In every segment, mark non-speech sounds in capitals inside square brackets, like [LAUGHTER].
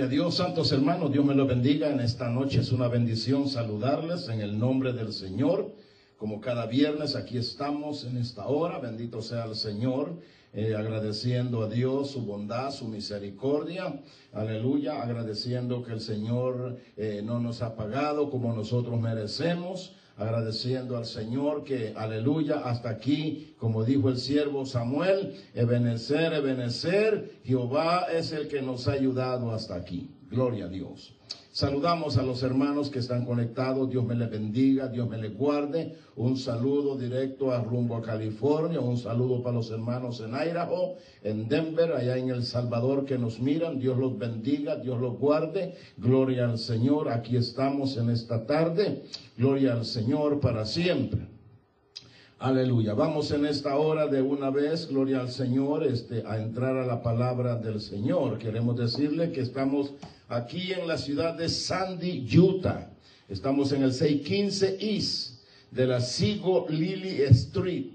A Dios, santos hermanos, Dios me lo bendiga. En esta noche es una bendición saludarles en el nombre del Señor. Como cada viernes, aquí estamos en esta hora. Bendito sea el Señor. Eh, agradeciendo a Dios su bondad, su misericordia, aleluya, agradeciendo que el Señor eh, no nos ha pagado como nosotros merecemos, agradeciendo al Señor que, aleluya, hasta aquí, como dijo el siervo Samuel, Ebenecer, Ebenecer, Jehová es el que nos ha ayudado hasta aquí. Gloria a Dios. Saludamos a los hermanos que están conectados. Dios me les bendiga, Dios me les guarde. Un saludo directo a rumbo a California. Un saludo para los hermanos en Idaho, en Denver, allá en El Salvador que nos miran. Dios los bendiga, Dios los guarde. Gloria al Señor. Aquí estamos en esta tarde. Gloria al Señor para siempre. Aleluya. Vamos en esta hora de una vez, gloria al Señor, este, a entrar a la palabra del Señor. Queremos decirle que estamos aquí en la ciudad de Sandy, Utah. Estamos en el 615 East de la Sigo Lily Street.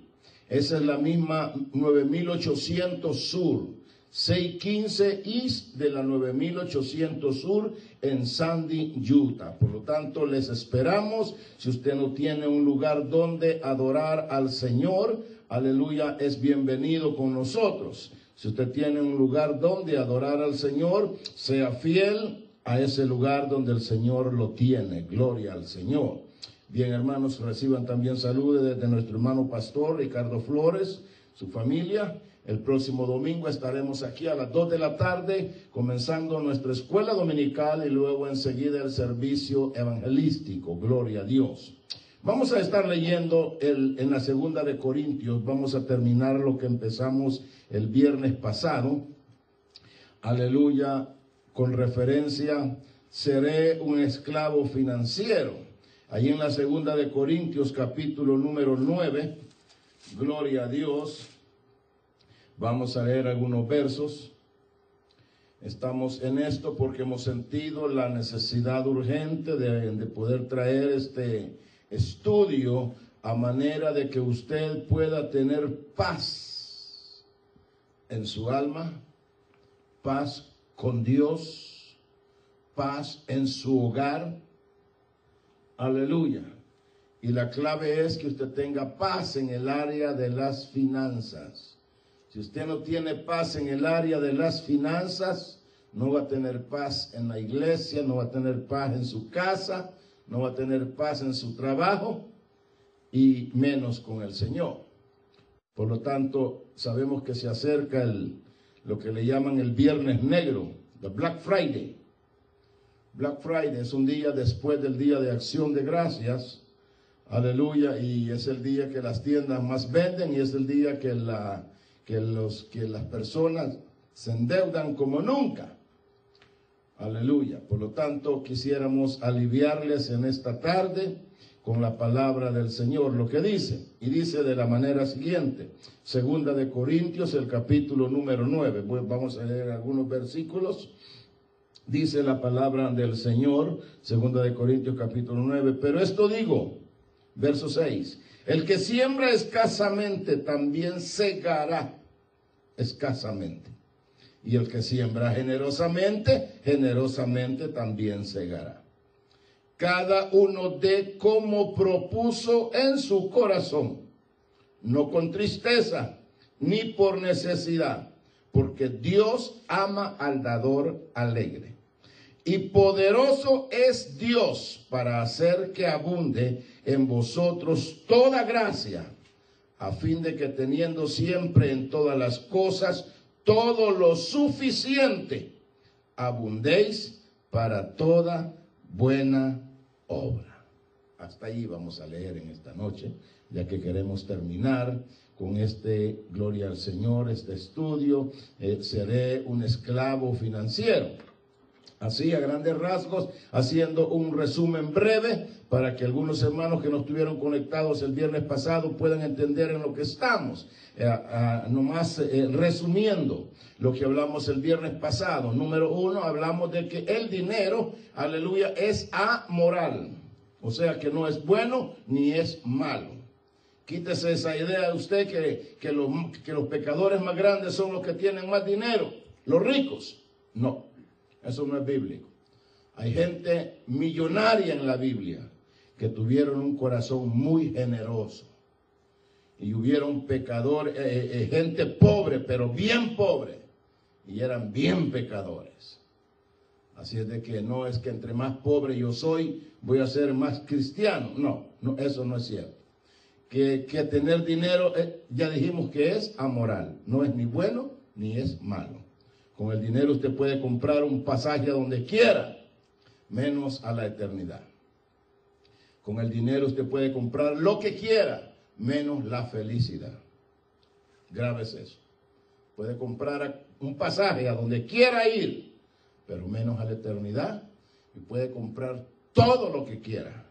Esa es la misma 9800 Sur. 615 East de la 9800 Sur en Sandy, Utah. Por lo tanto, les esperamos. Si usted no tiene un lugar donde adorar al Señor, aleluya, es bienvenido con nosotros. Si usted tiene un lugar donde adorar al Señor, sea fiel a ese lugar donde el Señor lo tiene. Gloria al Señor. Bien, hermanos, reciban también saludos desde nuestro hermano pastor Ricardo Flores, su familia. El próximo domingo estaremos aquí a las 2 de la tarde comenzando nuestra escuela dominical y luego enseguida el servicio evangelístico. Gloria a Dios. Vamos a estar leyendo el, en la segunda de Corintios. Vamos a terminar lo que empezamos el viernes pasado. Aleluya. Con referencia, seré un esclavo financiero. Ahí en la segunda de Corintios capítulo número 9. Gloria a Dios. Vamos a leer algunos versos. Estamos en esto porque hemos sentido la necesidad urgente de, de, poder traer este estudio a manera de que usted pueda tener paz en su alma, paz con Dios, paz en su hogar. Aleluya. Y la clave es que usted tenga paz en el área de las finanzas. Si usted no tiene paz en el área de las finanzas, no va a tener paz en la iglesia, no va a tener paz en su casa, no va a tener paz en su trabajo y menos con el Señor. Por lo tanto, sabemos que se acerca el, lo que le llaman el Viernes Negro, the Black Friday. Black Friday es un día después del Día de Acción de Gracias. Aleluya. Y es el día que las tiendas más venden y es el día que la que, los, que las personas se endeudan como nunca. Aleluya. Por lo tanto, quisiéramos aliviarles en esta tarde con la palabra del Señor, lo que dice. Y dice de la manera siguiente, segunda de Corintios, el capítulo número 9. Pues vamos a leer algunos versículos. Dice la palabra del Señor, segunda de Corintios capítulo 9. Pero esto digo, verso 6. El que siembra escasamente también segará escasamente. Y el que siembra generosamente, generosamente también segará. Cada uno de como propuso en su corazón, no con tristeza ni por necesidad, porque Dios ama al dador alegre. Y poderoso es Dios para hacer que abunde en vosotros toda gracia, a fin de que teniendo siempre en todas las cosas todo lo suficiente, abundéis para toda buena obra. Hasta ahí vamos a leer en esta noche, ya que queremos terminar con este, gloria al Señor, este estudio, eh, seré un esclavo financiero. Así, a grandes rasgos, haciendo un resumen breve para que algunos hermanos que no estuvieron conectados el viernes pasado puedan entender en lo que estamos. Eh, ah, nomás eh, resumiendo lo que hablamos el viernes pasado. Número uno, hablamos de que el dinero, aleluya, es amoral. O sea que no es bueno ni es malo. Quítese esa idea de usted que, que, los, que los pecadores más grandes son los que tienen más dinero, los ricos. No. Eso no es bíblico. Hay gente millonaria en la Biblia que tuvieron un corazón muy generoso. Y hubieron pecadores, eh, eh, eh, gente pobre, pero bien pobre. Y eran bien pecadores. Así es de que no es que entre más pobre yo soy, voy a ser más cristiano. No, no eso no es cierto. Que, que tener dinero, ya dijimos que es amoral. No es ni bueno ni es malo. Con el dinero usted puede comprar un pasaje a donde quiera, menos a la eternidad. Con el dinero usted puede comprar lo que quiera, menos la felicidad. Grave es eso. Puede comprar un pasaje a donde quiera ir, pero menos a la eternidad. Y puede comprar todo lo que quiera,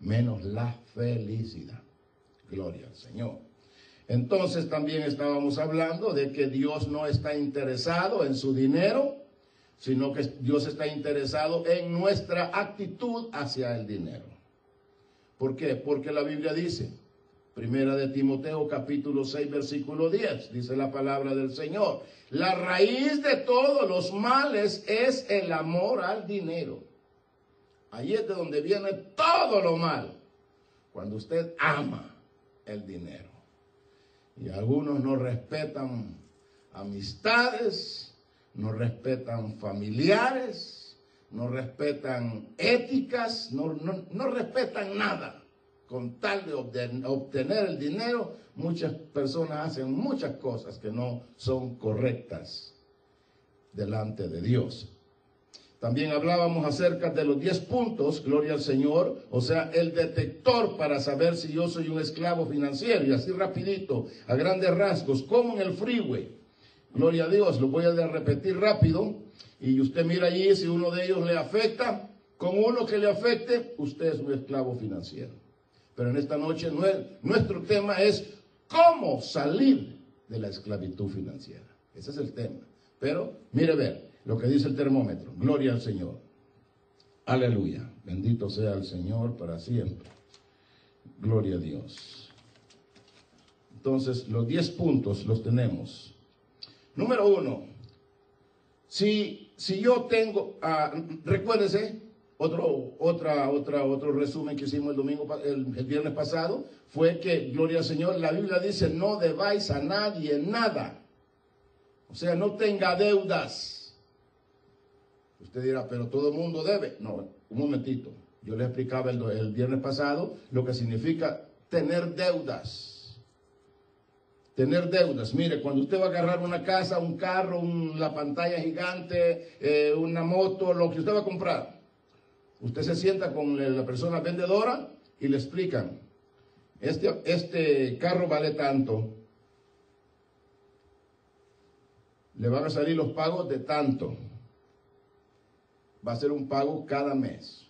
menos la felicidad. Gloria al Señor. Entonces también estábamos hablando de que Dios no está interesado en su dinero, sino que Dios está interesado en nuestra actitud hacia el dinero. ¿Por qué? Porque la Biblia dice, primera de Timoteo capítulo 6 versículo 10, dice la palabra del Señor, la raíz de todos los males es el amor al dinero. Ahí es de donde viene todo lo mal, cuando usted ama el dinero. Y algunos no respetan amistades, no respetan familiares, no respetan éticas, no, respetan nada. Con tal de obtener el dinero, muchas personas hacen muchas cosas que no son correctas delante de Dios. También hablábamos acerca de los 10 puntos, gloria al Señor, o sea, el detector para saber si yo soy un esclavo financiero. Y así rapidito, a grandes rasgos, como en el freeway. Gloria a Dios, lo voy a repetir rápido. Y usted mira allí si uno de ellos le afecta. Con uno que le afecte, usted es un esclavo financiero. Pero en esta noche nuestro tema es cómo salir de la esclavitud financiera. Ese es el tema. Pero mire ver, lo que dice el termómetro. Gloria al Señor. Aleluya. Bendito sea el Señor para siempre. Gloria a Dios. Entonces, los 10 puntos los tenemos. Número uno, si, si yo tengo, ah, recuérdese, otro, otra, otra, otro resumen que hicimos el domingo, el viernes pasado, fue que, gloria al Señor, la Biblia dice, no debáis a nadie nada. O sea, no tenga deudas. Usted dirá, pero todo el mundo debe. No, un momentito. Yo le explicaba el, viernes pasado lo que significa tener deudas. Tener deudas. Mire, cuando usted va a agarrar una casa, un carro, la pantalla gigante, eh, una moto, lo que usted va a comprar, usted se sienta con la persona vendedora y le explican, este, este carro vale tanto, le van a salir los pagos de tanto va a ser un pago cada mes.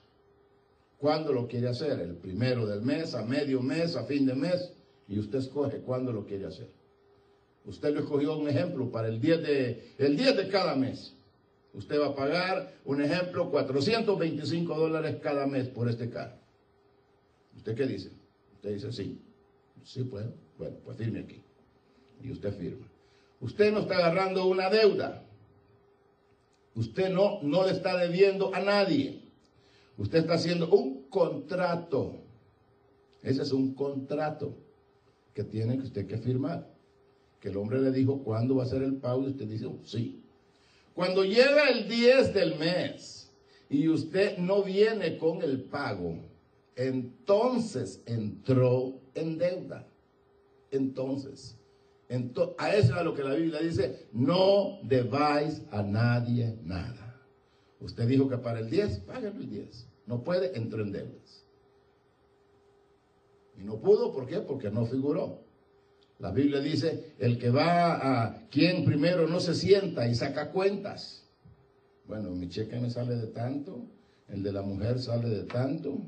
¿Cuándo lo quiere hacer? El primero del mes, a medio mes, a fin de mes, y usted escoge cuándo lo quiere hacer. Usted lo escogió un ejemplo para el 10 de, el 10 de cada mes. Usted va a pagar, un ejemplo, 425 dólares cada mes por este carro. ¿Usted qué dice? Usted dice sí. Sí puedo. Bueno, pues firme aquí. Y usted firma. Usted no está agarrando una deuda. Usted no, no le está debiendo a nadie. Usted está haciendo un contrato. Ese es un contrato que tiene que usted que firmar. Que el hombre le dijo cuándo va a ser el pago y usted dice oh, sí. Cuando llega el 10 del mes y usted no viene con el pago, entonces entró en deuda. Entonces, a eso es a lo que la Biblia dice, no debáis a nadie nada. Usted dijo que para el 10, págale el 10. No puede, entró en deudas. Y no pudo, ¿por qué? Porque no figuró. La Biblia dice, el que va a quien primero no se sienta y saca cuentas. Bueno, mi cheque me sale de tanto, el de la mujer sale de tanto,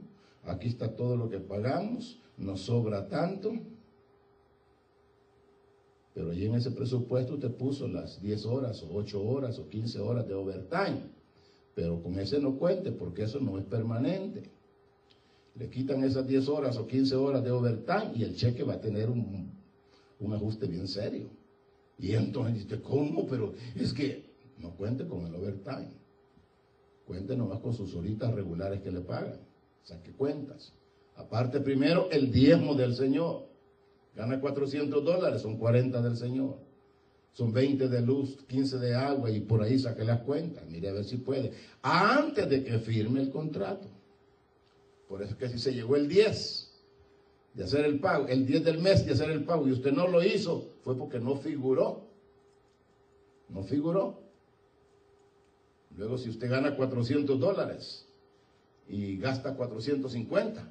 aquí está todo lo que pagamos, nos sobra tanto. Pero allí en ese presupuesto usted puso las 10 horas o 8 horas o 15 horas de overtime. Pero con ese no cuente porque eso no es permanente. Le quitan esas 10 horas o 15 horas de overtime y el cheque va a tener un, ajuste bien serio. Y entonces dice, ¿cómo? Pero es que no cuente con el overtime. Cuente nomás con sus horitas regulares que le pagan. Saque cuentas. Aparte primero el diezmo del Señor. Gana 400 dólares, son 40 del Señor. Son 20 de luz, 15 de agua y por ahí saque las cuentas. Mire a ver si puede. Antes de que firme el contrato. Por eso es que si se llegó el 10 de hacer el pago, el 10 del mes de hacer el pago y usted no lo hizo, fue porque no figuró. No figuró. Luego si usted gana 400 dólares y gasta 450,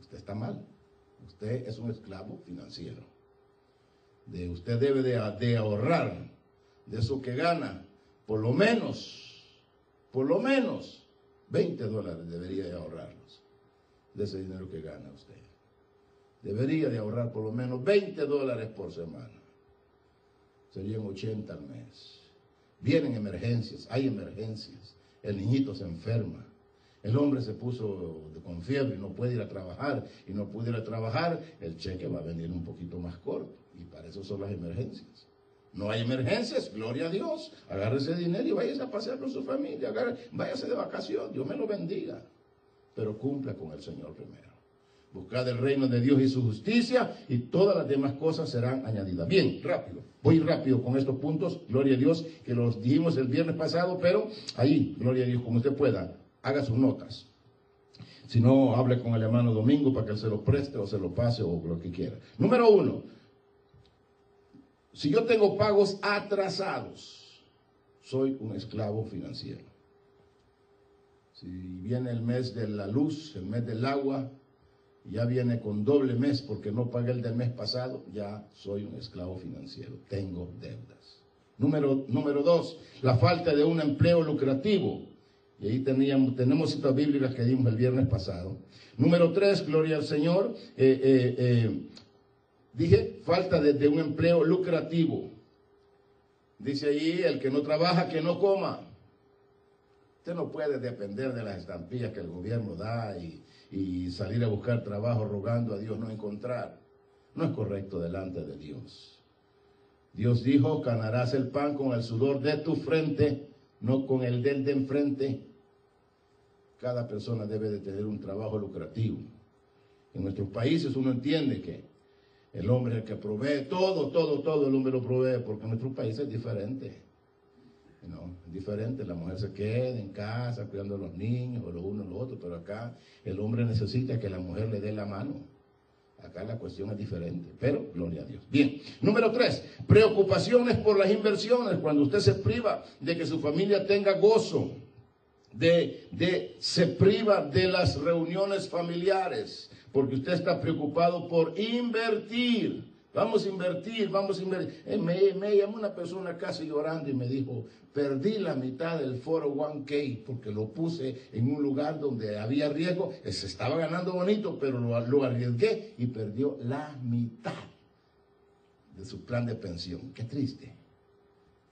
usted está mal. Usted es un esclavo financiero. De, usted debe de, ahorrar de eso que gana, por lo menos, por lo menos 20 dólares debería de ahorrarlos de ese dinero que gana usted. Debería de ahorrar por lo menos 20 dólares por semana. Serían 80 al mes. Vienen emergencias, hay emergencias. El niñito se enferma. El hombre se puso con fiebre y no puede ir a trabajar y no puede ir a trabajar, el cheque va a venir un poquito más corto. Y para eso son las emergencias. No hay emergencias, gloria a Dios. Agarre ese dinero y váyase a pasear con su familia. váyase de vacación, Dios me lo bendiga. Pero cumpla con el Señor primero. Buscad el reino de Dios y su justicia y todas las demás cosas serán añadidas. Bien, rápido. Voy rápido con estos puntos. Gloria a Dios, que los dijimos el viernes pasado, pero ahí, gloria a Dios, como usted pueda, haga sus notas. Si no, hable con el hermano Domingo para que se lo preste o se lo pase o lo que quiera. Número uno, si yo tengo pagos atrasados, soy un esclavo financiero. Si viene el mes de la luz, el mes del agua, ya viene con doble mes porque no pagué el del mes pasado, ya soy un esclavo financiero, tengo deudas. Número, número dos, la falta de un empleo lucrativo. Y ahí teníamos, tenemos citas bíblicas que dimos el viernes pasado. Número tres, gloria al Señor. Eh, eh, eh, dije, falta de, un empleo lucrativo. Dice ahí, el que no trabaja, que no coma. Usted no puede depender de las estampillas que el gobierno da y, y salir a buscar trabajo rogando a Dios no encontrar. No es correcto delante de Dios. Dios dijo, ganarás el pan con el sudor de tu frente, no con el del de enfrente. Cada persona debe de tener un trabajo lucrativo. En nuestros países uno entiende que el hombre es el que provee, todo, todo, todo el hombre lo provee, porque en nuestro país es diferente. No, es diferente, la mujer se queda en casa cuidando a los niños, o lo uno o lo otro, pero acá el hombre necesita que la mujer le dé la mano. Acá la cuestión es diferente, pero gloria a Dios. Bien, número tres, preocupaciones por las inversiones. Cuando usted se priva de que su familia tenga gozo, de, de se priva de las reuniones familiares, porque usted está preocupado por invertir. Vamos a invertir, vamos a invertir. Eh, me, me, llamó una persona casi llorando y me dijo, perdí la mitad del foro 1K porque lo puse en un lugar donde había riesgo. Se estaba ganando bonito, pero lo, lo arriesgué y perdió la mitad de su plan de pensión. Qué triste,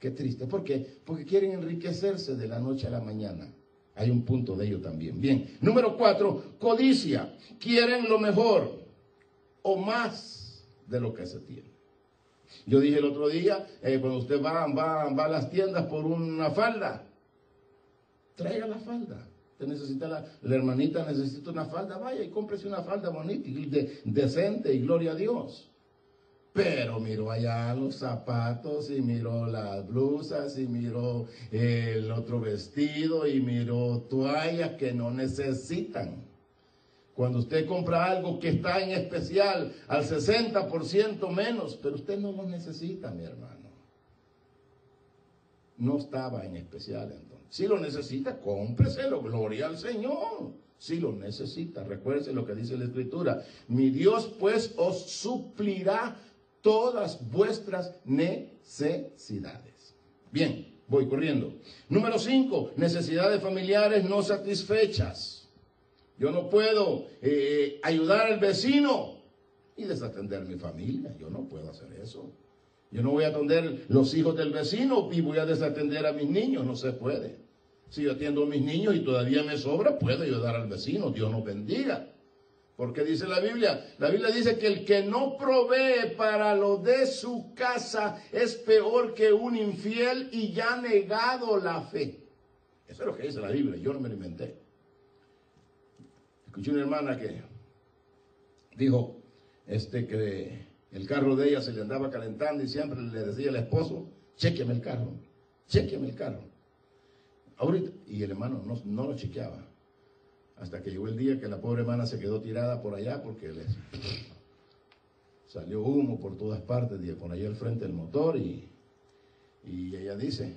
qué triste. ¿Por qué? Porque quieren enriquecerse de la noche a la mañana. Hay un punto de ello también. Bien, número cuatro, codicia. Quieren lo mejor o más de lo que se tiene. Yo dije el otro día, eh, cuando usted va, va, va a las tiendas por una falda, traiga la falda. Usted necesita la, la hermanita necesita una falda, vaya y cómprese una falda bonita y decente y gloria a Dios. Pero miró allá los zapatos y miró las blusas y miró el otro vestido y miró toallas que no necesitan. Cuando usted compra algo que está en especial al 60% menos, pero usted no lo necesita, mi hermano. No estaba en especial entonces. Si lo necesita, cómpreselo, gloria al Señor. Si lo necesita, recuerde lo que dice la Escritura. Mi Dios pues os suplirá todas vuestras necesidades. Bien, voy corriendo. Número 5, necesidades familiares no satisfechas. Yo no puedo eh, ayudar al vecino y desatender mi familia. Yo no puedo hacer eso. Yo no voy a atender los hijos del vecino y voy a desatender a mis niños. No se puede. Si yo atiendo a mis niños y todavía me sobra, puedo ayudar al vecino. Dios nos bendiga. Porque dice la Biblia, la Biblia dice que el que no provee para lo de su casa es peor que un infiel y ya negado la fe. Eso es lo que dice la Biblia, yo no me lo inventé. Escuché una hermana que dijo este, que el carro de ella se le andaba calentando y siempre le decía al esposo, chequeme el carro, chequeme el carro. Ahorita, y el hermano no, no lo chequeaba. Hasta que llegó el día que la pobre hermana se quedó tirada por allá porque les salió humo por todas partes, por allá al frente del motor y, y ella dice,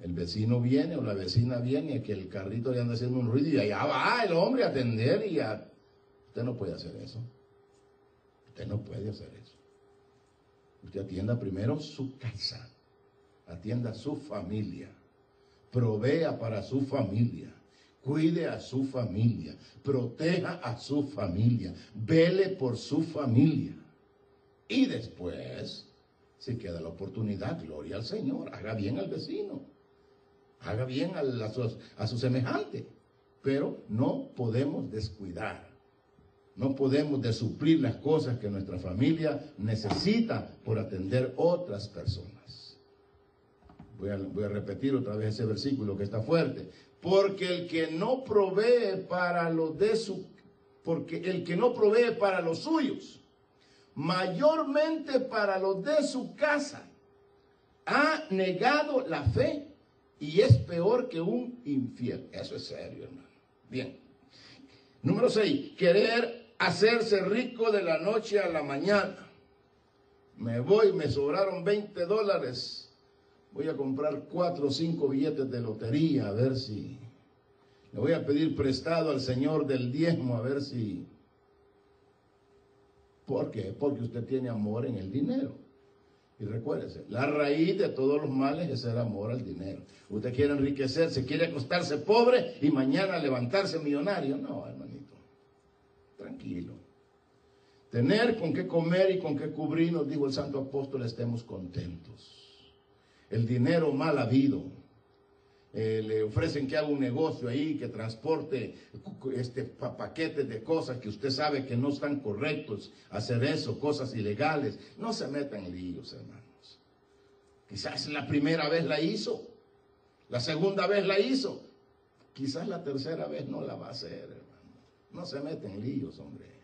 el vecino viene o la vecina viene que el carrito le anda haciendo un ruido y allá va el hombre a atender y a... Usted no puede hacer eso. Usted no puede hacer eso. Usted atienda primero su casa, atienda su familia, provea para su familia cuide a su familia, proteja a su familia, vele por su familia. Y después, si queda la oportunidad, gloria al Señor, haga bien al vecino, haga bien a, su semejante. Pero no podemos descuidar, no podemos desuplir las cosas que nuestra familia necesita por atender otras personas. Voy a, repetir otra vez ese versículo que está fuerte. Porque el que no provee para los de su, porque el que no provee para los suyos, mayormente para los de su casa, ha negado la fe y es peor que un infiel. Eso es serio, hermano. Bien. Número 6. Querer hacerse rico de la noche a la mañana. Me voy, me sobraron 20 dólares voy a comprar cuatro o cinco billetes de lotería a ver si... Le voy a pedir prestado al Señor del diezmo a ver si... ¿Por qué? Porque usted tiene amor en el dinero. Y recuérdese, la raíz de todos los males es el amor al dinero. Usted quiere enriquecerse, quiere acostarse pobre y mañana levantarse millonario. No, hermanito. Tranquilo. Tener con qué comer y con qué cubrirnos, dijo el santo apóstol, estemos contentos el dinero mal habido. Eh, le ofrecen que haga un negocio ahí, que transporte este, paquetes de cosas que usted sabe que no están correctos, hacer eso, cosas ilegales. No se metan en líos, hermanos. Quizás la primera vez la hizo, la segunda vez la hizo, quizás la tercera vez no la va a hacer, hermano. No se meten en líos, hombre.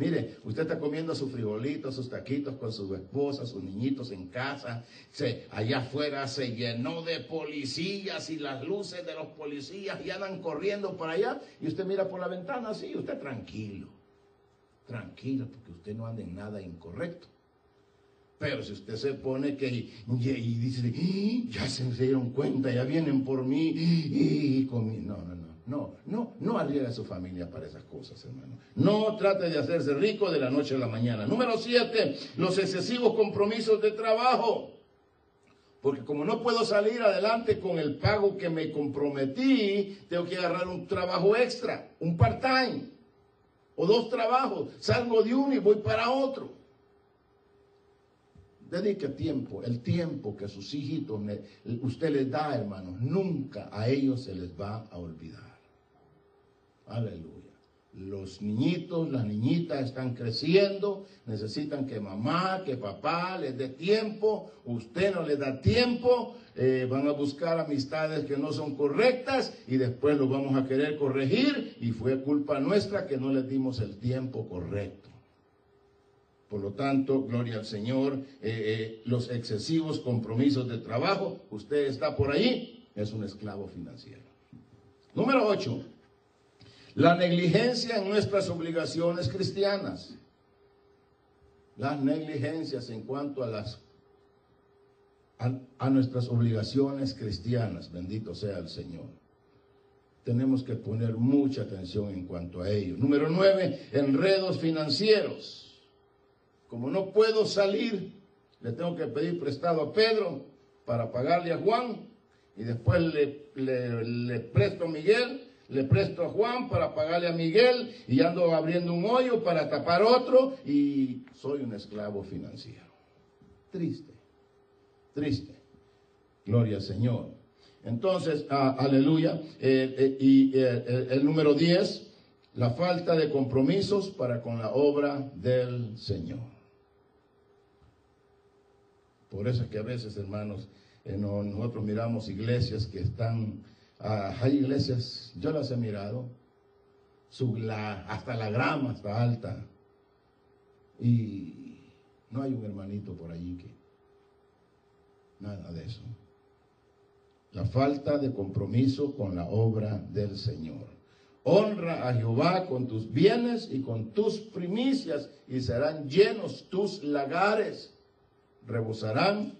Mire, usted está comiendo sus frijolitos, sus taquitos con su esposa, sus niñitos en casa. Se, allá afuera se llenó de policías y las luces de los policías y andan corriendo por allá. Y usted mira por la ventana así, usted tranquilo. Tranquilo, porque usted no anda en nada incorrecto. Pero si usted se pone que y, dice, ya se dieron cuenta, ya vienen por mí y, y no, no. No, no, no arriesgue a su familia para esas cosas, hermano. No trate de hacerse rico de la noche a la mañana. Número siete, los excesivos compromisos de trabajo. Porque como no puedo salir adelante con el pago que me comprometí, tengo que agarrar un trabajo extra, un part-time, o dos trabajos. Salgo de uno y voy para otro. Dedique tiempo, el tiempo que sus hijitos usted les da, hermanos, nunca a ellos se les va a olvidar. Aleluya. Los niñitos, las niñitas están creciendo, necesitan que mamá, que papá les dé tiempo, usted no les da tiempo, eh, van a buscar amistades que no son correctas y después lo vamos a querer corregir y fue culpa nuestra que no les dimos el tiempo correcto. Por lo tanto, gloria al Señor, eh, eh, los excesivos compromisos de trabajo, usted está por ahí, es un esclavo financiero. Número 8. La negligencia en nuestras obligaciones cristianas. Las negligencias en cuanto a las a, nuestras obligaciones cristianas, bendito sea el Señor. Tenemos que poner mucha atención en cuanto a ello. Número nueve, enredos financieros. Como no puedo salir, le tengo que pedir prestado a Pedro para pagarle a Juan y después le, le, le presto a Miguel le presto a Juan para pagarle a Miguel y ando abriendo un hoyo para tapar otro y soy un esclavo financiero. Triste, triste. Gloria al Señor. Entonces, ah, aleluya. Eh, eh, y eh, el número 10, la falta de compromisos para con la obra del Señor. Por eso es que a veces, hermanos, nosotros miramos iglesias que están, ah, hay iglesias, yo las he mirado, su, hasta la grama está alta. Y no hay un hermanito por allí que... Nada de eso. La falta de compromiso con la obra del Señor. Honra a Jehová con tus bienes y con tus primicias y serán llenos tus lagares. Rebosarán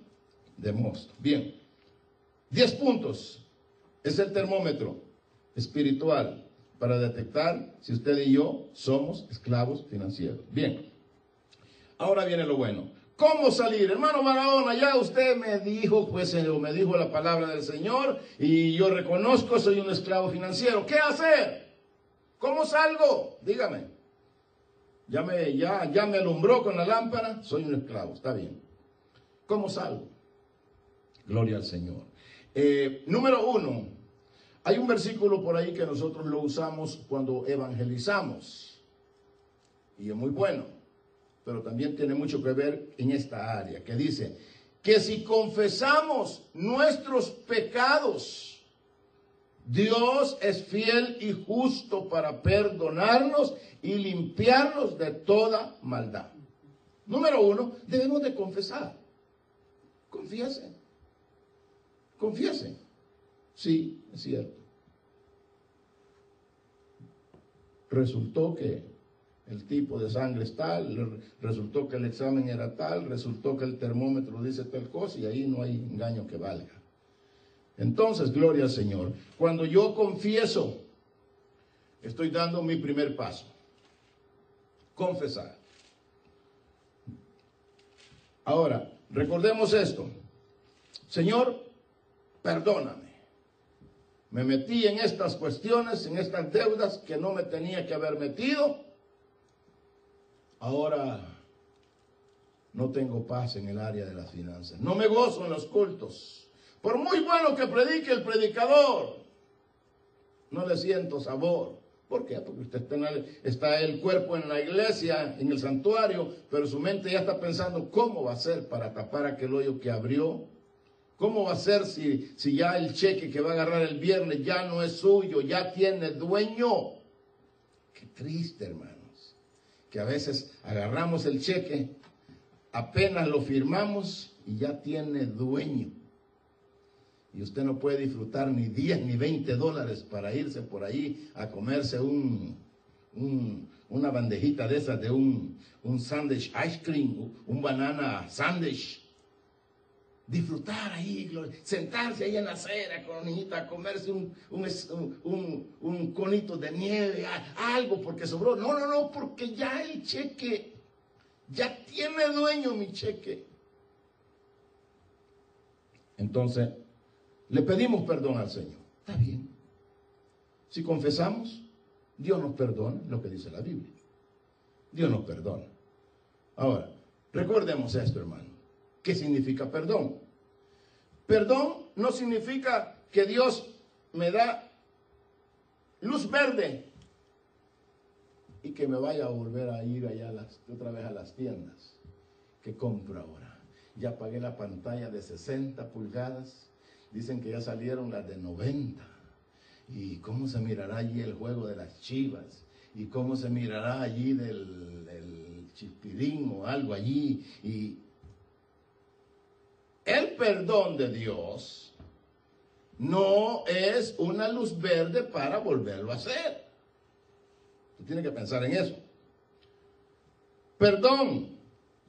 de mosto. Bien. Diez puntos. Es el termómetro espiritual para detectar si usted y yo somos esclavos financieros. Bien. Ahora viene lo bueno. ¿Cómo salir? Hermano Barahona, ya usted me dijo, pues me dijo la palabra del Señor y yo reconozco, soy un esclavo financiero. ¿Qué hacer? ¿Cómo salgo? Dígame. Ya me, ya, ya me alumbró con la lámpara, soy un esclavo, está bien. ¿Cómo salgo? Gloria al Señor. Eh, número uno, hay un versículo por ahí que nosotros lo usamos cuando evangelizamos. Y es muy bueno pero también tiene mucho que ver en esta área, que dice que si confesamos nuestros pecados, Dios es fiel y justo para perdonarnos y limpiarnos de toda maldad. Número uno, debemos de confesar. Confiese. Confiese. Sí, es cierto. Resultó que el tipo de sangre es tal, resultó que el examen era tal, resultó que el termómetro dice tal cosa y ahí no hay engaño que valga. Entonces, gloria al Señor. Cuando yo confieso, estoy dando mi primer paso. Confesar. Ahora, recordemos esto. Señor, perdóname. Me metí en estas cuestiones, en estas deudas que no me tenía que haber metido Ahora no tengo paz en el área de las finanzas. No me gozo en los cultos. Por muy bueno que predique el predicador, no le siento sabor. ¿Por qué? Porque usted está, el, está el cuerpo en la iglesia, en el santuario, pero su mente ya está pensando cómo va a ser para tapar aquel hoyo que abrió. ¿Cómo va a ser si, si ya el cheque que va a agarrar el viernes ya no es suyo, ya tiene dueño? Qué triste, hermano que a veces agarramos el cheque, apenas lo firmamos y ya tiene dueño. Y usted no puede disfrutar ni 10 ni 20 dólares para irse por ahí a comerse un, una bandejita de esas de un, un sandwich ice cream, un banana sandwich disfrutar ahí, sentarse ahí en la acera con la niñita comerse un, un, conito de nieve, algo porque sobró. No, no, no, porque ya el cheque, ya tiene dueño mi cheque. Entonces, le pedimos perdón al Señor. Está bien. Si confesamos, Dios nos perdona, lo que dice la Biblia. Dios nos perdona. Ahora, recordemos esto, hermano. ¿Qué significa perdón? Perdón no significa que Dios me da luz verde y que me vaya a volver a ir allá otra vez a las tiendas. ¿Qué compro ahora? Ya pagué la pantalla de 60 pulgadas. Dicen que ya salieron las de 90. ¿Y cómo se mirará allí el juego de las chivas? ¿Y cómo se mirará allí del, del chispirín o algo allí? Y el perdón de Dios no es una luz verde para volverlo a hacer. Tú tienes que pensar en eso. Perdón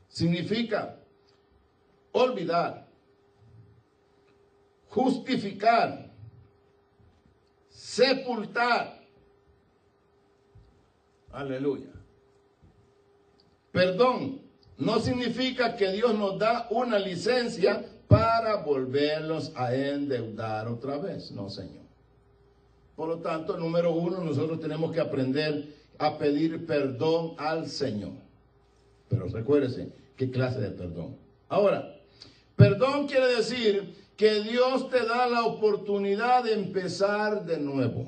significa olvidar, justificar, sepultar. Aleluya. Perdón no significa que Dios nos da una licencia para volverlos a endeudar otra vez. No, Señor. Por lo tanto, número uno, nosotros tenemos que aprender a pedir perdón al Señor. Pero recuérdese, ¿qué clase de perdón? Ahora, perdón quiere decir que Dios te da la oportunidad de empezar de nuevo.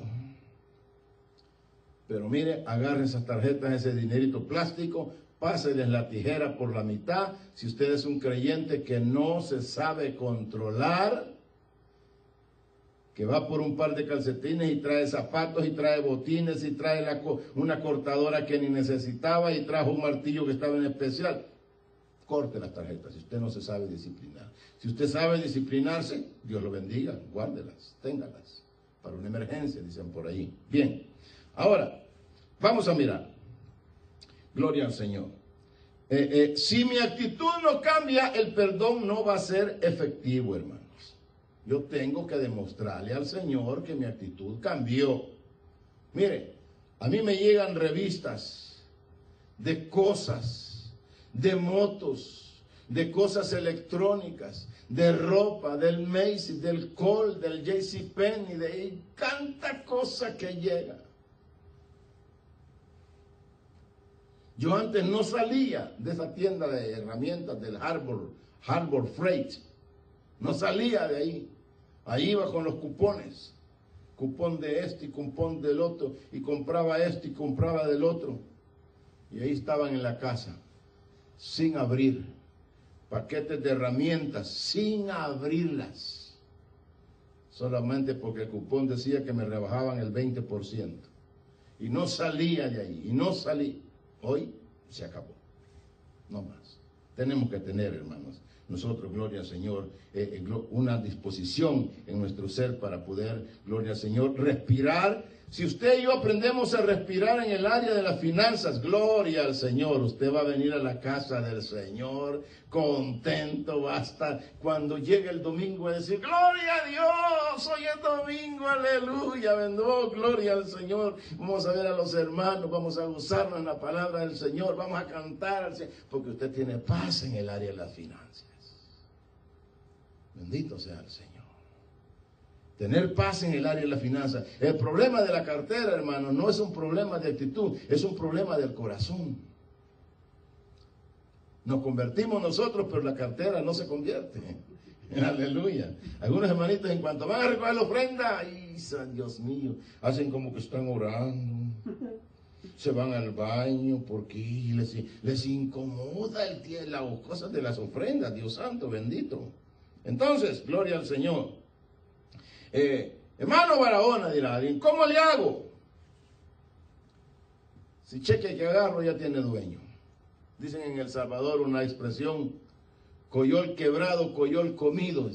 Pero mire, agarre esas tarjetas, ese dinerito plástico, páseles la tijera por la mitad. Si usted es un creyente que no se sabe controlar, que va por un par de calcetines y trae zapatos y trae botines y trae una cortadora que ni necesitaba y trajo un martillo que estaba en especial. Corte las tarjetas si usted no se sabe disciplinar. Si usted sabe disciplinarse, Dios lo bendiga, guárdelas, téngalas para una emergencia, dicen por ahí. Bien, ahora vamos a mirar. Gloria al Señor. Eh, eh, si mi actitud no cambia, el perdón no va a ser efectivo, hermanos. Yo tengo que demostrarle al Señor que mi actitud cambió. Mire, a mí me llegan revistas de cosas, de motos, de cosas electrónicas, de ropa, del Macy's, del Cole, del JCPenney, de tanta cosa que llega. Yo antes no salía de esa tienda de herramientas del Harbor, Harbor Freight. No salía de ahí. Ahí iba con los cupones. Cupón de este y cupón del otro. Y compraba este y compraba del otro. Y ahí estaban en la casa, sin abrir. Paquetes de herramientas, sin abrirlas. Solamente porque el cupón decía que me rebajaban el 20%. Y no salía de ahí. Y no salí. Hoy se acabó. No más. Tenemos que tener, hermanos, nosotros, gloria al Señor, eh, eh, una disposición en nuestro ser para poder, gloria al Señor, respirar. Si usted y yo aprendemos a respirar en el área de las finanzas, gloria al Señor, usted va a venir a la casa del Señor contento, basta cuando llegue el domingo a decir, gloria a Dios, hoy es domingo, aleluya, bendó, gloria al Señor. Vamos a ver a los hermanos, vamos a gozarnos en la palabra del Señor, vamos a cantar, porque usted tiene paz en el área de las finanzas. Bendito sea el Señor. Tener paz en el área de la finanza. El problema de la cartera, hermano, no es un problema de actitud, es un problema del corazón. Nos convertimos nosotros, pero la cartera no se convierte. [LAUGHS] Aleluya. Algunos hermanitos en cuanto van a recoger la ofrenda, ay, Dios mío, hacen como que están orando. Se van al baño porque les, les incomoda el, las cosas de las ofrendas, Dios santo, bendito. Entonces, gloria al Señor. Eh, hermano Barahona dirá alguien, ¿cómo le hago? Si cheque que agarro ya tiene dueño. Dicen en El Salvador una expresión, coyol quebrado, coyol comido.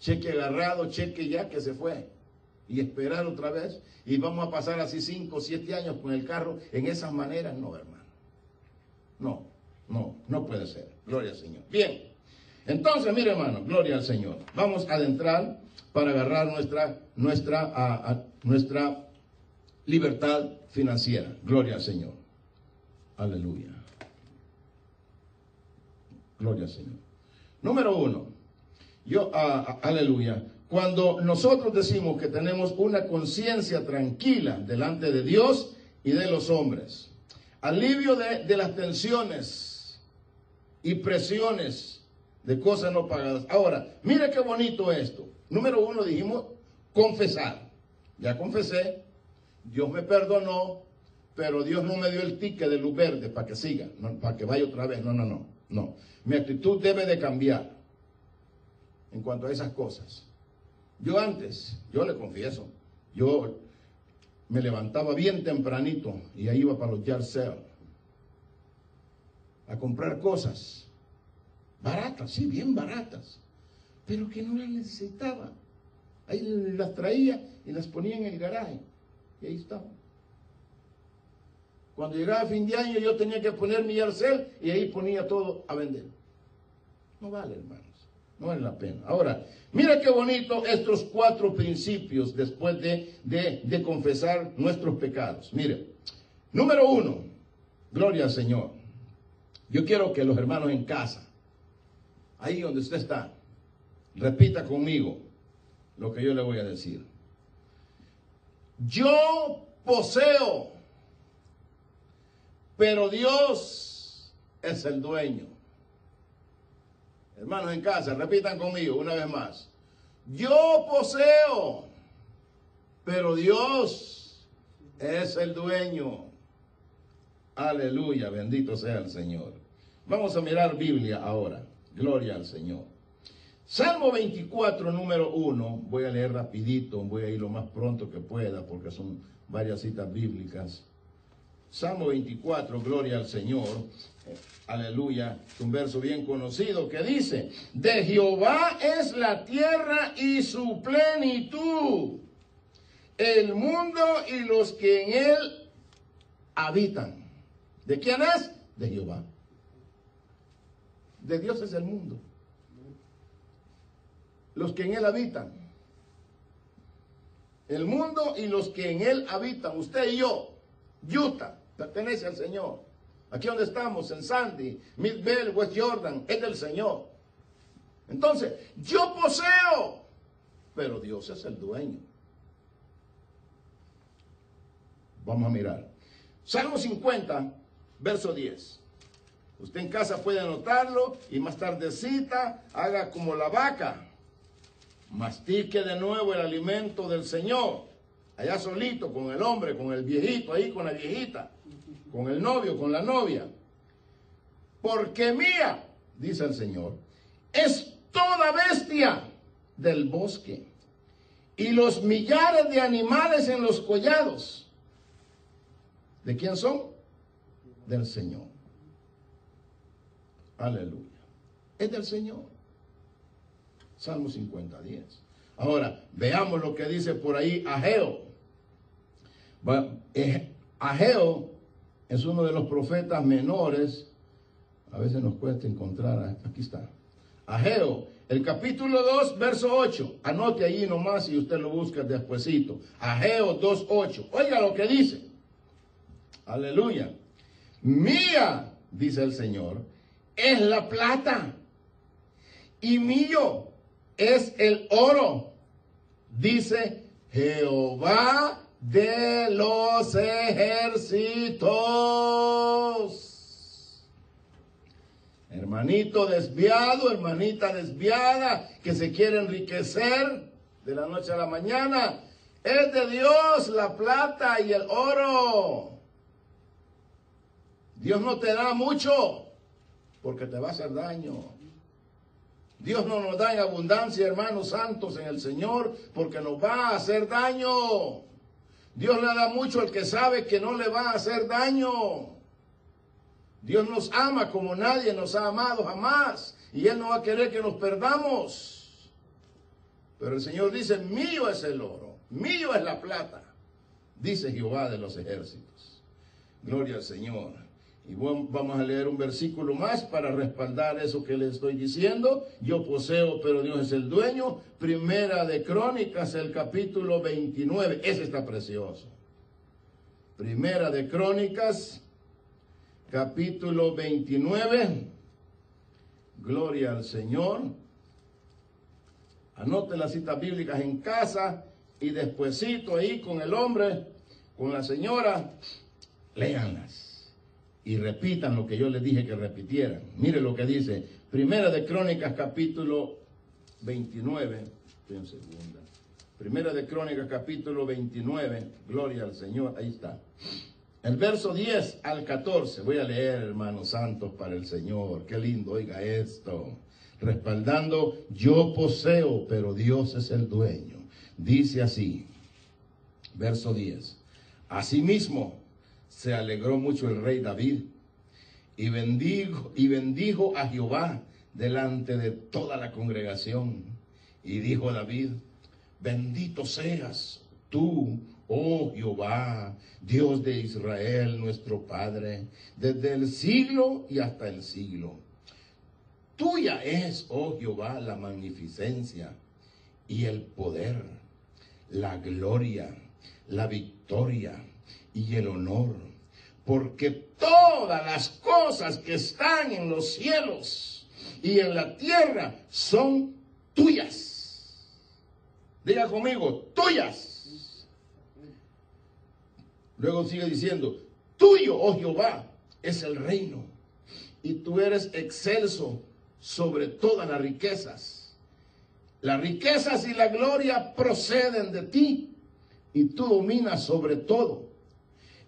Cheque agarrado, cheque ya que se fue. Y esperar otra vez. Y vamos a pasar así cinco o siete años con el carro en esas maneras. No, hermano. No, no, no puede ser. Gloria al Señor. Bien. Entonces, mire hermano, gloria al Señor. Vamos a adentrar para agarrar nuestra, nuestra, nuestra libertad financiera. Gloria al Señor. Aleluya. Gloria al Señor. Número uno. Yo, aleluya. Cuando nosotros decimos que tenemos una conciencia tranquila delante de Dios y de los hombres, alivio de, de las tensiones y presiones de cosas no pagadas. Ahora, mire qué bonito esto. Número uno dijimos confesar. Ya confesé, Dios me perdonó, pero Dios no me dio el ticket de luz verde para que siga, para que vaya otra vez. No, no, no, no. Mi actitud debe de cambiar en cuanto a esas cosas. Yo antes, yo le confieso, yo me levantaba bien tempranito y ahí iba para los yard sale a comprar cosas Baratas, sí, bien baratas, pero que no las necesitaba. Ahí las traía y las ponía en el garaje. Y ahí estaban. Cuando llegaba fin de año yo tenía que poner mi arcel y ahí ponía todo a vender. No vale, hermanos. No vale la pena. Ahora, mira qué bonito estos cuatro principios después de, de, de confesar nuestros pecados. Mire, número uno, gloria al Señor. Yo quiero que los hermanos en casa ahí donde usted está, repita conmigo lo que yo le voy a decir. Yo poseo, pero Dios es el dueño. Hermanos en casa, repitan conmigo una vez más. Yo poseo, pero Dios es el dueño. Aleluya, bendito sea el Señor. Vamos a mirar Biblia ahora. Gloria al Señor. Salmo 24, número 1. Voy a leer rapidito, voy a ir lo más pronto que pueda porque son varias citas bíblicas. Salmo 24, gloria al Señor. Aleluya, un verso bien conocido que dice, de Jehová es la tierra y su plenitud, el mundo y los que en él habitan. ¿De quién es? De Jehová. De Dios es el mundo. Los que en él habitan. El mundo y los que en él habitan. Usted y yo. Utah pertenece al Señor. Aquí donde estamos, en Sandy, Midvale, West Jordan, es del Señor. Entonces, yo poseo, pero Dios es el dueño. Vamos a mirar. Salmo 50, verso 10. Usted en casa puede anotarlo y más tardecita haga como la vaca. Mastique de nuevo el alimento del Señor. Allá solito, con el hombre, con el viejito, ahí con la viejita con el novio, con la novia. Porque mía, dice el Señor, es toda bestia del bosque y los millares de animales en los collados. ¿De quién son? Del Señor. Aleluya. Es del Señor. Salmo 50, 10. Ahora, veamos lo que dice por ahí Ageo. Eh, Ageo es uno de los profetas menores. A veces nos cuesta encontrar, aquí está. Ageo, el capítulo 2, verso 8. Anote allí nomás y usted lo busca despuesito. Ageo 2, 8. Oiga lo que dice. Aleluya. Mía, dice el Señor, es la plata. Y mío es el oro. Dice Jehová de los ejércitos. Hermanito desviado, hermanita desviada, que se quiere enriquecer de la noche a la mañana, es de Dios la plata y el oro. Dios no te da mucho porque te va a hacer daño. Dios no nos da en abundancia, hermanos santos, en el Señor, porque nos va a hacer daño. Dios le da mucho al que sabe que no le va a hacer daño. Dios nos ama como nadie nos ha amado jamás. Y Él no va a querer que nos perdamos. Pero el Señor dice, mío es el oro, mío es la plata, dice Jehová de los ejércitos. Gloria al Señor. Y vamos a leer un versículo más para respaldar eso que le estoy diciendo. Yo poseo, pero Dios es el dueño. Primera de Crónicas, el capítulo 29. Ese está precioso. Primera de Crónicas, capítulo 29. Gloria al Señor. Anote las citas bíblicas en casa y despuesito ahí con el hombre, con la señora, léanlas y repitan lo que yo les dije que repitieran. Mire lo que dice, Primera de Crónicas capítulo 29, segunda. Primera de Crónicas capítulo 29, gloria al Señor, ahí está. El verso 10 al 14, voy a leer, hermanos santos, para el Señor. Qué lindo, oiga esto. Respaldando, yo poseo, pero Dios es el dueño. Dice así, verso 10. Asimismo, se alegró mucho el rey David y bendijo, y bendijo a Jehová delante de toda la congregación. Y dijo David, bendito seas tú, oh Jehová, Dios de Israel, nuestro Padre, desde el siglo y hasta el siglo. Tuya es, oh Jehová, la magnificencia y el poder, la gloria, la victoria y el honor porque todas las cosas que están en los cielos y en la tierra son tuyas. Diga conmigo, tuyas. Luego sigue diciendo, tuyo, oh Jehová, es el reino, y tú eres excelso sobre todas las riquezas. Las riquezas y la gloria proceden de ti, y tú dominas sobre todo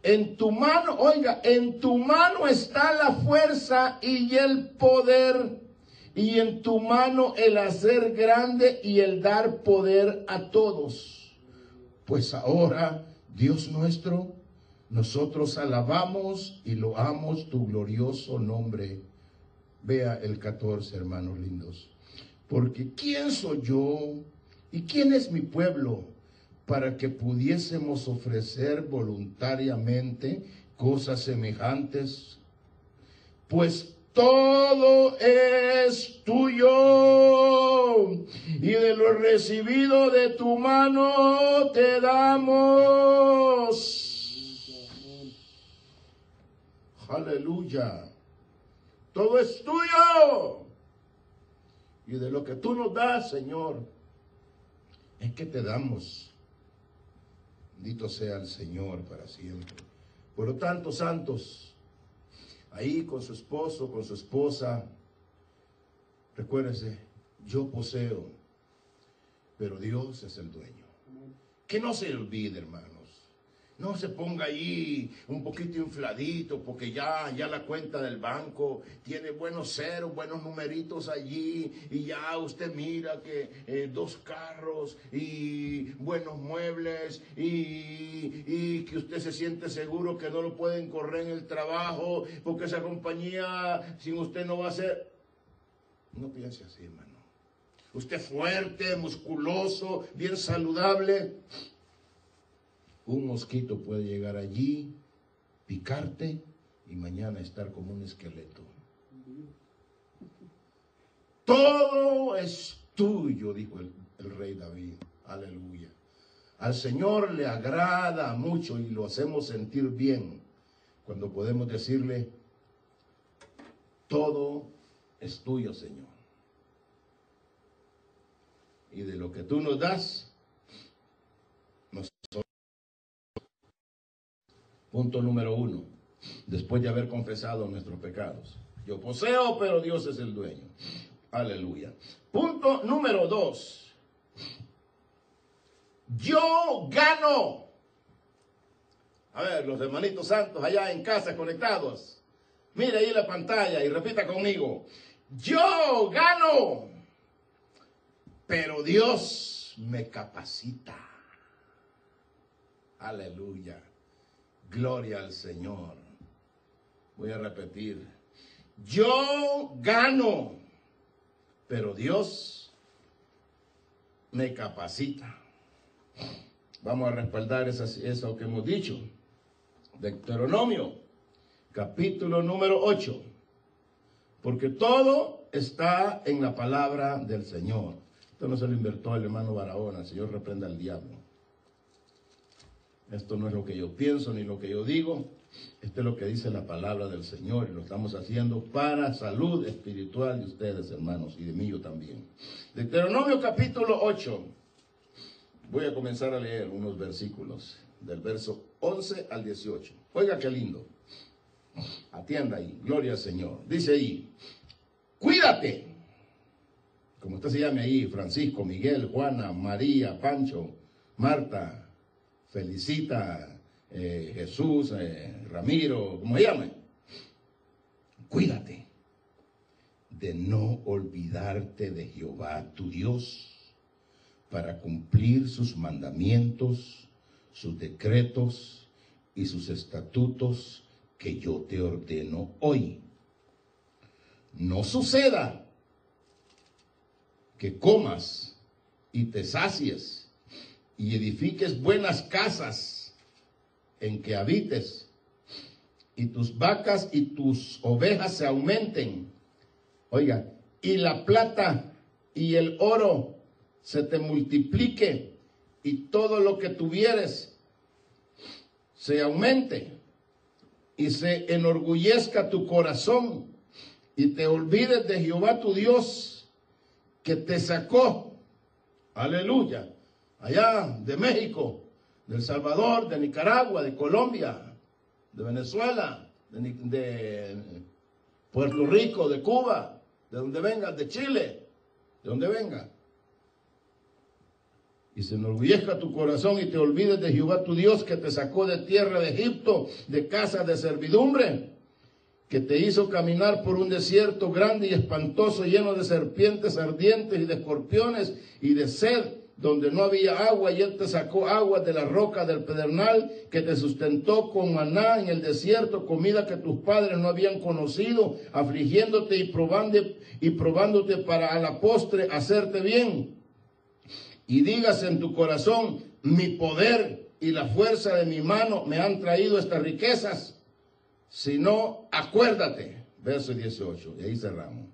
En tu mano, oiga, en tu mano está la fuerza y el poder. Y en tu mano el hacer grande y el dar poder a todos. Pues ahora, Dios nuestro, nosotros alabamos y loamos tu glorioso nombre. Vea el 14, hermanos lindos. Porque ¿quién soy yo y quién es mi pueblo para que pudiésemos ofrecer voluntariamente cosas semejantes? Pues todo es tuyo y de lo recibido de tu mano te damos. Aleluya. Todo es tuyo. Y de lo que tú nos das, Señor, es que te damos. Bendito sea el Señor para siempre. Por lo tanto, santos, ahí con su esposo, con su esposa, recuérdese, yo poseo, pero Dios es el dueño. Que no se olvide, hermano. No se ponga ahí un poquito infladito porque ya, ya la cuenta del banco tiene buenos ceros, buenos numeritos allí y ya usted mira que eh, dos carros y buenos muebles y, y que usted se siente seguro que no lo pueden correr en el trabajo porque esa compañía sin usted no va a ser... No piense así, hermano. Usted fuerte, musculoso, bien saludable un mosquito puede llegar allí, picarte y mañana estar como un esqueleto. Todo es tuyo, dijo el, rey David. Aleluya. Al Señor le agrada mucho y lo hacemos sentir bien cuando podemos decirle, todo es tuyo, Señor. Y de lo que tú nos das, Punto número uno, después de haber confesado nuestros pecados. Yo poseo, pero Dios es el dueño. Aleluya. Punto número dos. Yo gano. A ver, los hermanitos santos allá en casa conectados. Mire ahí la pantalla y repita conmigo. Yo gano, pero Dios me capacita. Aleluya. Gloria al Señor. Voy a repetir. Yo gano, pero Dios me capacita. Vamos a respaldar eso que hemos dicho. Deuteronomio, capítulo número 8. Porque todo está en la palabra del Señor. Esto no se lo invertó el hermano Barahona. El Señor reprenda al diablo. Esto no es lo que yo pienso ni lo que yo digo. Esto es lo que dice la palabra del Señor y lo estamos haciendo para salud espiritual de ustedes, hermanos, y de mí yo también. Deuteronomio capítulo 8. Voy a comenzar a leer unos versículos del verso 11 al 18. Oiga qué lindo. Atienda ahí. Gloria al Señor. Dice ahí, cuídate. Como usted se llame ahí, Francisco, Miguel, Juana, María, Pancho, Marta, felicita eh, Jesús, eh, Ramiro, como se llame. Cuídate de no olvidarte de Jehová tu Dios para cumplir sus mandamientos, sus decretos y sus estatutos que yo te ordeno hoy. No suceda que comas y te sacies y edifiques buenas casas en que habites, y tus vacas y tus ovejas se aumenten. Oiga, y la plata y el oro se te multiplique, y todo lo que tuvieres se aumente, y se enorgullezca tu corazón, y te olvides de Jehová tu Dios, que te sacó. Aleluya allá de México, de El Salvador, de Nicaragua, de Colombia, de Venezuela, de, Puerto Rico, de Cuba, de donde venga, de Chile, de donde venga. y se enorgullezca tu corazón y te olvides de Jehová tu Dios que te sacó de tierra de Egipto, de casa de servidumbre, que te hizo caminar por un desierto grande y espantoso, lleno de serpientes ardientes y de escorpiones y de sed, donde no había agua, y él te sacó agua de la roca del pedernal, que te sustentó con maná en el desierto, comida que tus padres no habían conocido, afligiéndote y, probando, y probándote para a la postre hacerte bien y digas en tu corazón, mi poder y la fuerza de mi mano me han traído estas riquezas, si no, acuérdate, verso 18, y ahí cerramos.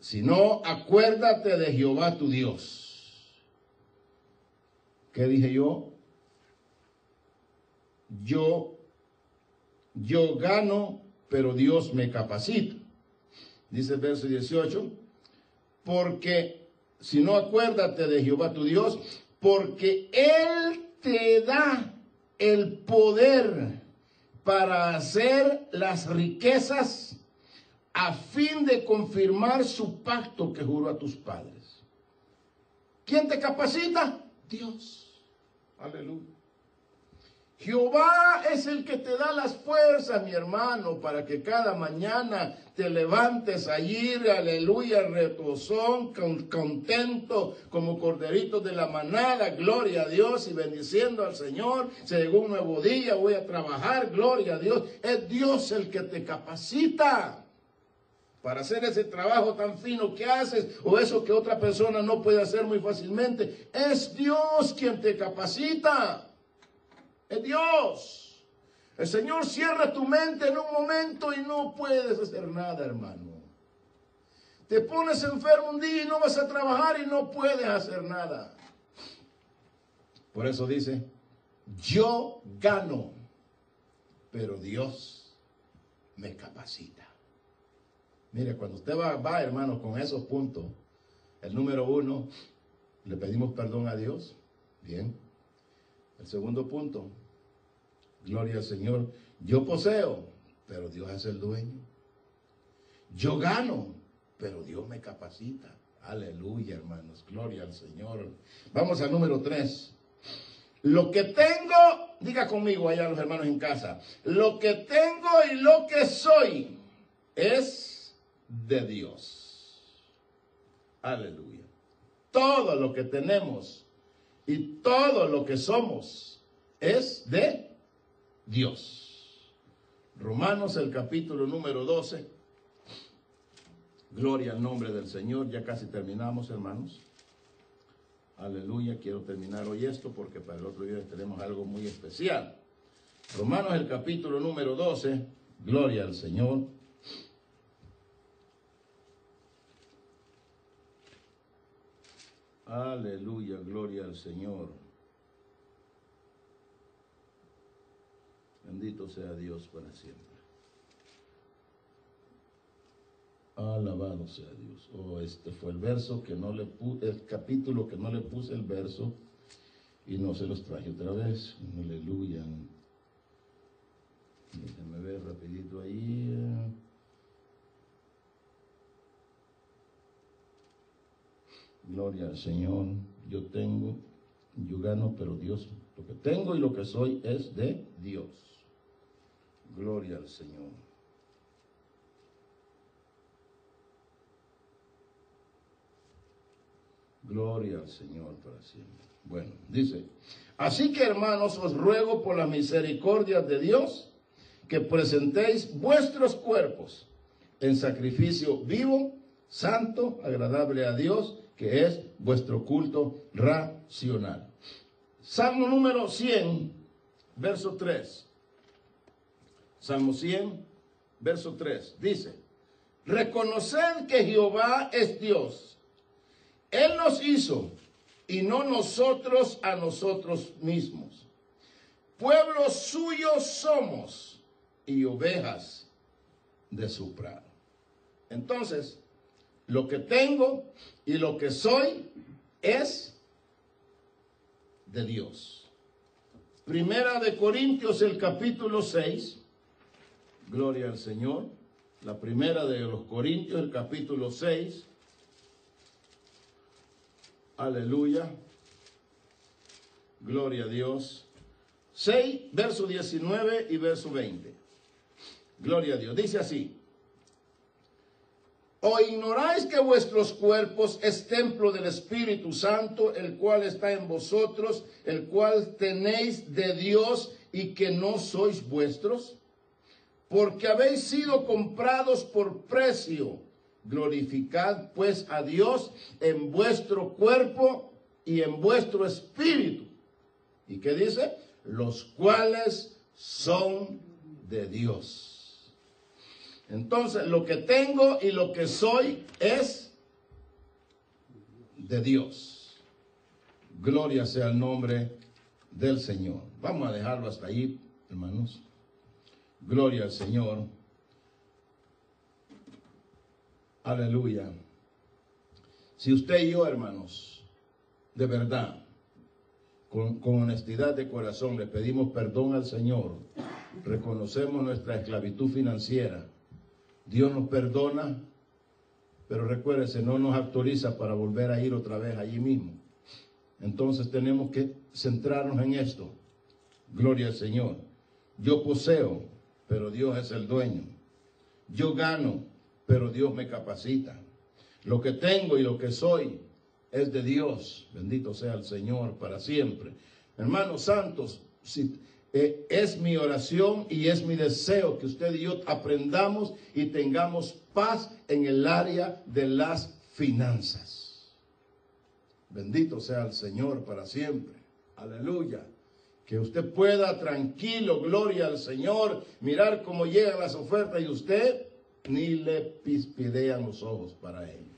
Si no, acuérdate de Jehová tu Dios. ¿Qué dije yo? Yo, yo gano, pero Dios me capacita. Dice el verso 18, porque si no acuérdate de Jehová tu Dios, porque Él te da el poder para hacer las riquezas a fin de confirmar su pacto que juró a tus padres. ¿Quién te capacita? Dios. Aleluya. Jehová es el que te da las fuerzas, mi hermano, para que cada mañana te levantes allí, aleluya, retozón, contento, como corderito de la manada, gloria a Dios y bendiciendo al Señor. Se llegó un nuevo día, voy a trabajar, gloria a Dios. Es Dios el que te capacita para hacer ese trabajo tan fino que haces o eso que otra persona no puede hacer muy fácilmente. Es Dios quien te capacita. Es Dios. El Señor cierra tu mente en un momento y no puedes hacer nada, hermano. Te pones enfermo un día y no vas a trabajar y no puedes hacer nada. Por eso dice, yo gano, pero Dios me capacita. Mire, cuando usted va, va, hermano, con esos puntos, el número uno, le pedimos perdón a Dios. Bien. El segundo punto, gloria al Señor, yo poseo, pero Dios es el dueño. Yo gano, pero Dios me capacita. Aleluya, hermanos, gloria al Señor. Vamos al número tres. Lo que tengo, diga conmigo allá los hermanos en casa, lo que tengo y lo que soy es de Dios. Aleluya. Todo lo que tenemos y todo lo que somos es de Dios. Romanos el capítulo número 12. Gloria al nombre del Señor. Ya casi terminamos, hermanos. Aleluya. Quiero terminar hoy esto porque para el otro día tenemos algo muy especial. Romanos el capítulo número 12. Gloria al Señor. Aleluya, gloria al Señor. Bendito sea Dios para siempre. Alabado sea Dios. Oh, este fue el verso que no le puse, el capítulo que no le puse el verso y no se los traje otra vez. Aleluya. Déjenme ver rapidito ahí. Gloria al Señor. Yo tengo, yo gano, pero Dios, lo que tengo y lo que soy es de Dios. Gloria al Señor. Gloria al Señor para siempre. Bueno, dice, así que hermanos, os ruego por la misericordia de Dios que presentéis vuestros cuerpos en sacrificio vivo, santo, agradable a Dios, que es vuestro culto racional. Salmo número 100, verso 3. Salmo 100, verso 3. Dice, reconoced que Jehová es Dios. Él nos hizo y no nosotros a nosotros mismos. Pueblo suyo somos y ovejas de su prado. Entonces, lo que tengo y lo que soy es de Dios. Primera de Corintios, el capítulo 6. Gloria al Señor. La primera de los Corintios, el capítulo 6. Aleluya. Gloria a Dios. 6, verso 19 y verso 20. Gloria a Dios. Dice así. ¿O ignoráis que vuestros cuerpos es templo del Espíritu Santo, el cual está en vosotros, el cual tenéis de Dios y que no sois vuestros? Porque habéis sido comprados por precio. Glorificad pues a Dios en vuestro cuerpo y en vuestro espíritu. ¿Y qué dice? Los cuales son de Dios. Entonces, lo que tengo y lo que soy es de Dios. Gloria sea el nombre del Señor. Vamos a dejarlo hasta ahí, hermanos. Gloria al Señor. Aleluya. Si usted y yo, hermanos, de verdad, con, con, honestidad de corazón, le pedimos perdón al Señor, reconocemos nuestra esclavitud financiera, Dios nos perdona, pero recuérdese, no nos autoriza para volver a ir otra vez allí mismo. Entonces tenemos que centrarnos en esto. Gloria al Señor. Yo poseo, pero Dios es el dueño. Yo gano, pero Dios me capacita. Lo que tengo y lo que soy es de Dios. Bendito sea el Señor para siempre. Hermanos santos, si, es mi oración y es mi deseo que usted y yo aprendamos y tengamos paz en el área de las finanzas. Bendito sea el Señor para siempre. Aleluya. Que usted pueda tranquilo, gloria al Señor, mirar cómo llegan las ofertas y usted ni le pispidean los ojos para ello.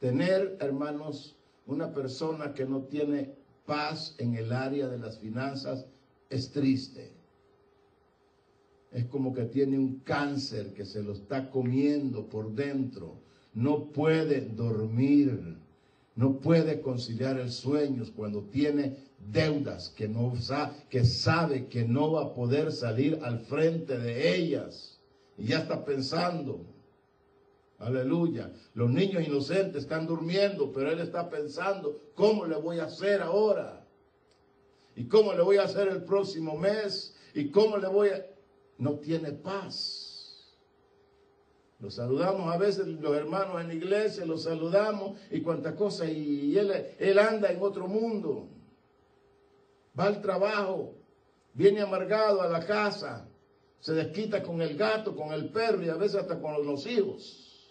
Tener, hermanos, una persona que no tiene paz en el área de las finanzas es triste. Es como que tiene un cáncer que se lo está comiendo por dentro. No puede dormir. No puede conciliar el sueño cuando tiene deudas que, no que sabe que no va a poder salir al frente de ellas. Y ya está pensando. Aleluya. Los niños inocentes están durmiendo, pero él está pensando, ¿cómo le voy a hacer ahora? ¿Y cómo le voy a hacer el próximo mes? ¿Y cómo le voy a...? No tiene paz. Lo saludamos a veces los hermanos en la iglesia, los saludamos y cuánta cosa. Y él, él anda en otro mundo. Va al trabajo, viene amargado a la casa, se desquita con el gato, con el perro y a veces hasta con los hijos.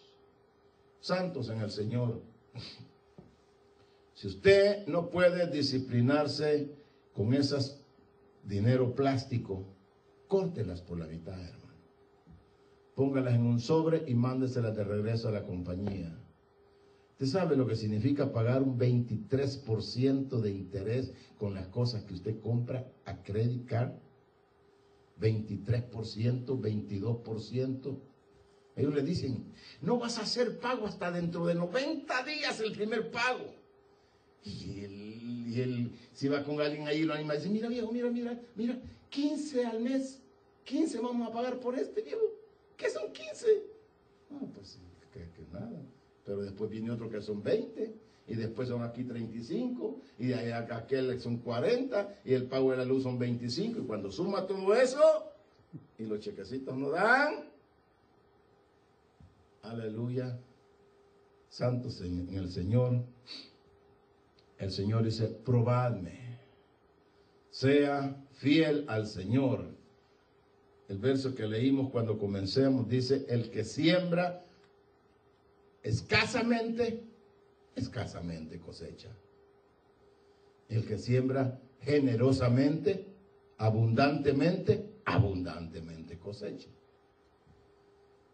Santos en el Señor. [LAUGHS] Si usted no puede disciplinarse con esas dinero plástico, córtelas por la mitad, hermano. Póngalas en un sobre y mándeselas de regreso a la compañía. ¿Usted sabe lo que significa pagar un 23% de interés con las cosas que usted compra a credit card? 23%, 22%. Ellos le dicen, no vas a hacer pago hasta dentro de 90 días el primer pago. Y él, si va con alguien ahí, lo anima y dice, mira viejo, mira, mira, mira, 15 al mes, 15 vamos a pagar por este viejo. ¿Qué son 15? No, pues que, que nada. Pero después viene otro que son 20 y después son aquí 35, y acá aquel son 40, y el pago de la luz son 25, y cuando suma todo eso, y los chequecitos no dan, aleluya, santos en el Señor, el Señor dice, probadme, sea fiel al Señor. El verso que leímos cuando comencemos dice, el que siembra escasamente, escasamente cosecha. El que siembra generosamente, abundantemente, abundantemente cosecha.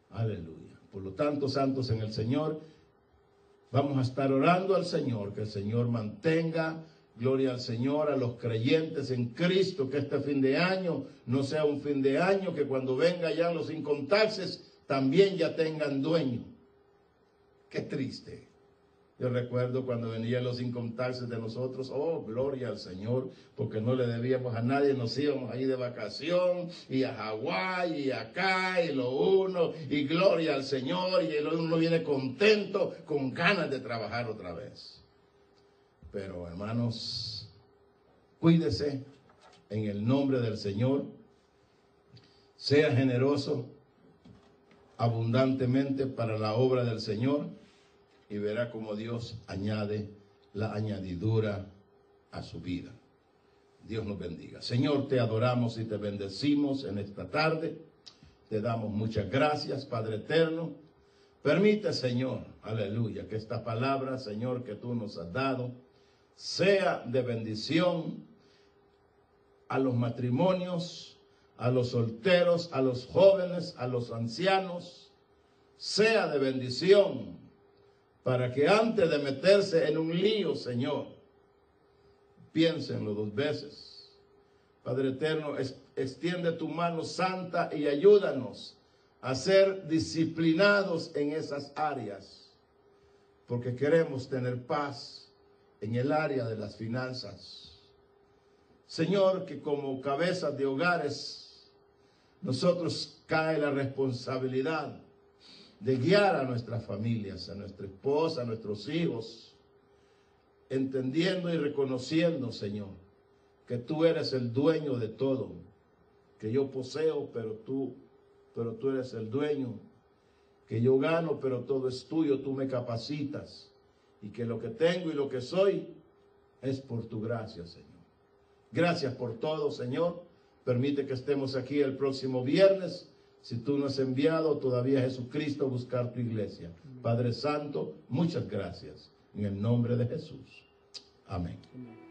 Aleluya. Por lo tanto, santos en el Señor, Vamos a estar orando al Señor, que el Señor mantenga, gloria al Señor, a los creyentes en Cristo, que este fin de año no sea un fin de año, que cuando venga ya los incontaxes también ya tengan dueño. Qué triste. Yo recuerdo cuando venían los incontables de nosotros, oh, gloria al Señor, porque no le debíamos a nadie, nos íbamos ahí de vacación, y a Hawái, y acá, y lo uno, y gloria al Señor, y el uno viene contento, con ganas de trabajar otra vez. Pero hermanos, Cuídese en el nombre del Señor. Sea generoso abundantemente para la obra del Señor y verá cómo Dios añade la añadidura a su vida. Dios nos bendiga. Señor, te adoramos y te bendecimos en esta tarde. Te damos muchas gracias, Padre eterno. Permite, Señor, aleluya, que esta palabra, Señor, que tú nos has dado, sea de bendición a los matrimonios, a los solteros, a los jóvenes, a los ancianos, sea de bendición para que antes de meterse en un lío, Señor, piénsenlo dos veces. Padre eterno, extiende tu mano santa y ayúdanos a ser disciplinados en esas áreas, porque queremos tener paz en el área de las finanzas. Señor, que como cabezas de hogares, nosotros cae la responsabilidad de guiar a nuestras familias, a nuestra esposa, a nuestros hijos, entendiendo y reconociendo, Señor, que tú eres el dueño de todo, que yo poseo, pero tú, pero tú eres el dueño, que yo gano, pero todo es tuyo, tú me capacitas, y que lo que tengo y lo que soy es por tu gracia, Señor. Gracias por todo, Señor. Permite que estemos aquí el próximo viernes si tú no has enviado todavía a Jesucristo a buscar tu iglesia. Padre Santo, muchas gracias. En el nombre de Jesús. Amén. Amén.